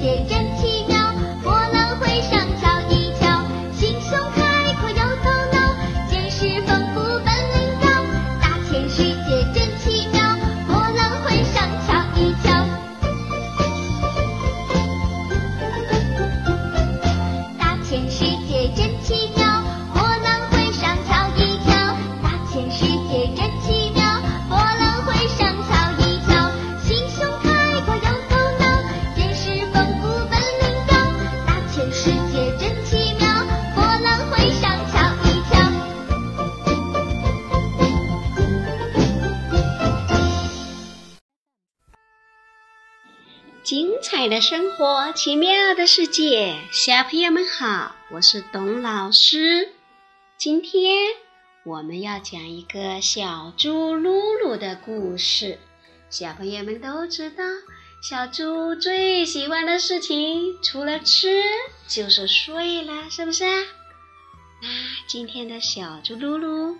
写真彩的生活，奇妙的世界，小朋友们好，我是董老师。今天我们要讲一个小猪噜噜的故事。小朋友们都知道，小猪最喜欢的事情除了吃就是睡了，是不是啊？那今天的小猪噜噜，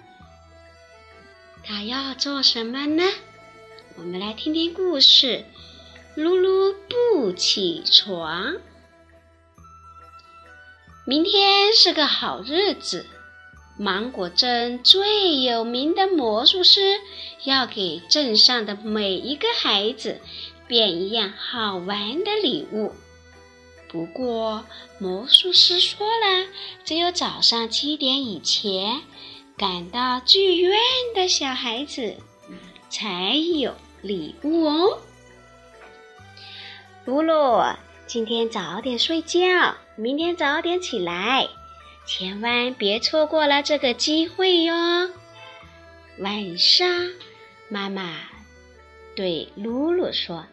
它要做什么呢？我们来听听故事。噜噜不起床。明天是个好日子，芒果镇最有名的魔术师要给镇上的每一个孩子变一样好玩的礼物。不过，魔术师说了，只有早上七点以前赶到剧院的小孩子才有礼物哦。露露，今天早点睡觉，明天早点起来，千万别错过了这个机会哟。晚上，妈妈对露露说：“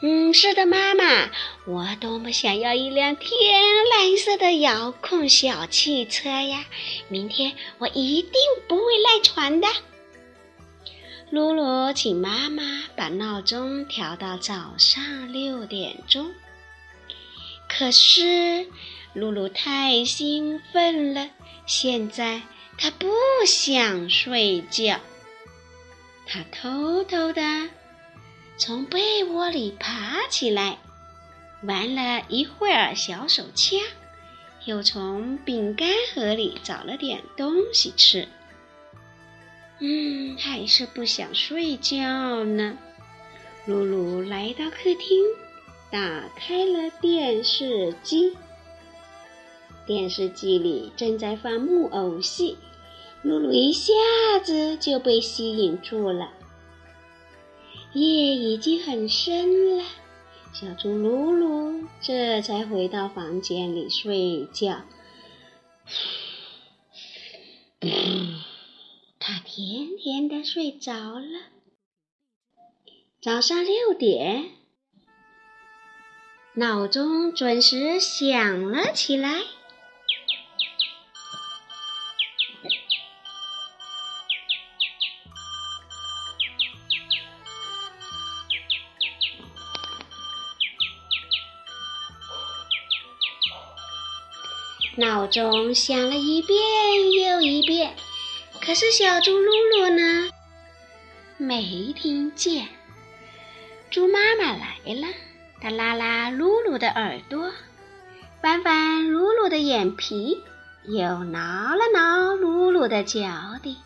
嗯，是的，妈妈，我多么想要一辆天蓝色的遥控小汽车呀！明天我一定不会赖床的。”露露请妈妈把闹钟调到早上六点钟。可是露露太兴奋了，现在她不想睡觉。她偷偷的从被窝里爬起来，玩了一会儿小手枪，又从饼干盒里找了点东西吃。嗯，还是不想睡觉呢。露露来到客厅，打开了电视机。电视机里正在放木偶戏，露露一下子就被吸引住了。夜已经很深了，小猪露露这才回到房间里睡觉。他甜甜的睡着了。早上六点，闹钟准时响了起来。闹钟响了一遍又一遍。可是小猪露露呢？没听见。猪妈妈来了，它拉拉露露的耳朵，翻翻露露的眼皮，又挠了挠露露的脚底。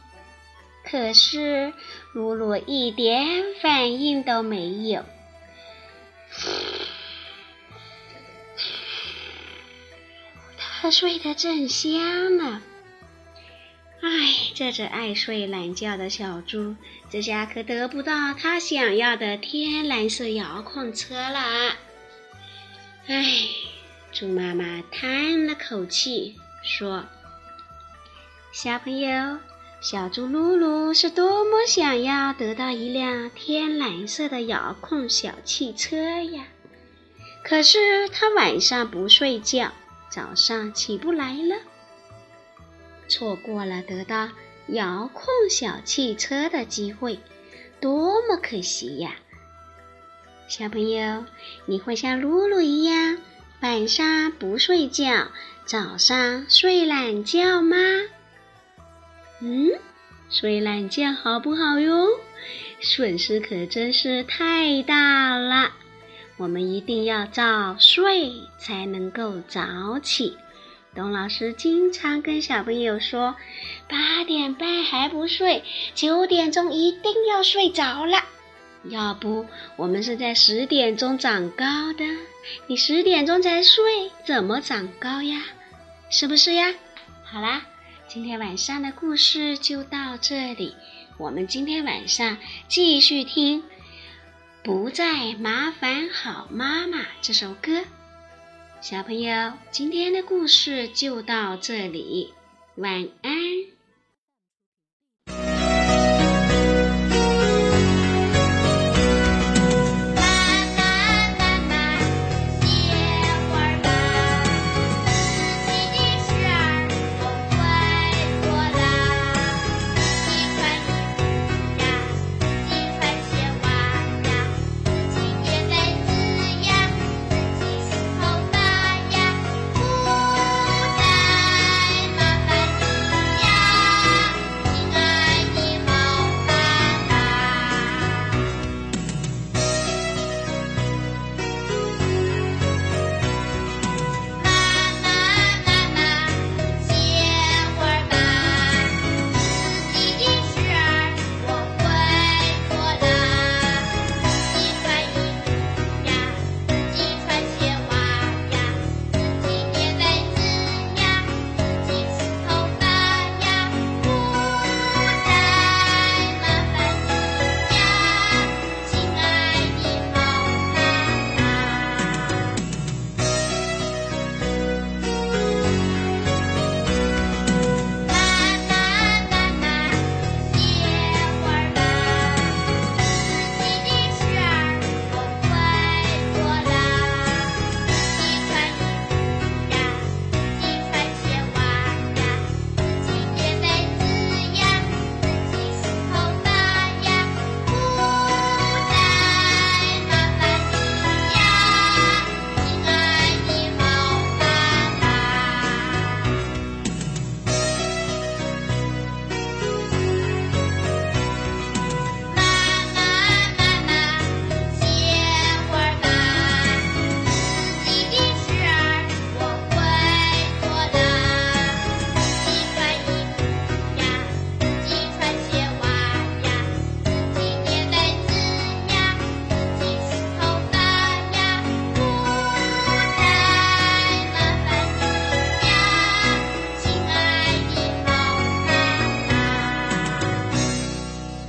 可是露露一点反应都没有。它睡得正香呢。唉，这只爱睡懒觉的小猪，这下可得不到它想要的天蓝色遥控车了。唉，猪妈妈叹了口气说：“小朋友，小猪露露是多么想要得到一辆天蓝色的遥控小汽车呀！可是它晚上不睡觉，早上起不来了。”错过了得到遥控小汽车的机会，多么可惜呀！小朋友，你会像露露一样晚上不睡觉，早上睡懒觉吗？嗯，睡懒觉好不好哟？损失可真是太大了。我们一定要早睡，才能够早起。董老师经常跟小朋友说：“八点半还不睡，九点钟一定要睡着了。要不我们是在十点钟长高的，你十点钟才睡，怎么长高呀？是不是呀？”好啦，今天晚上的故事就到这里。我们今天晚上继续听《不再麻烦好妈妈》这首歌。小朋友，今天的故事就到这里，晚安。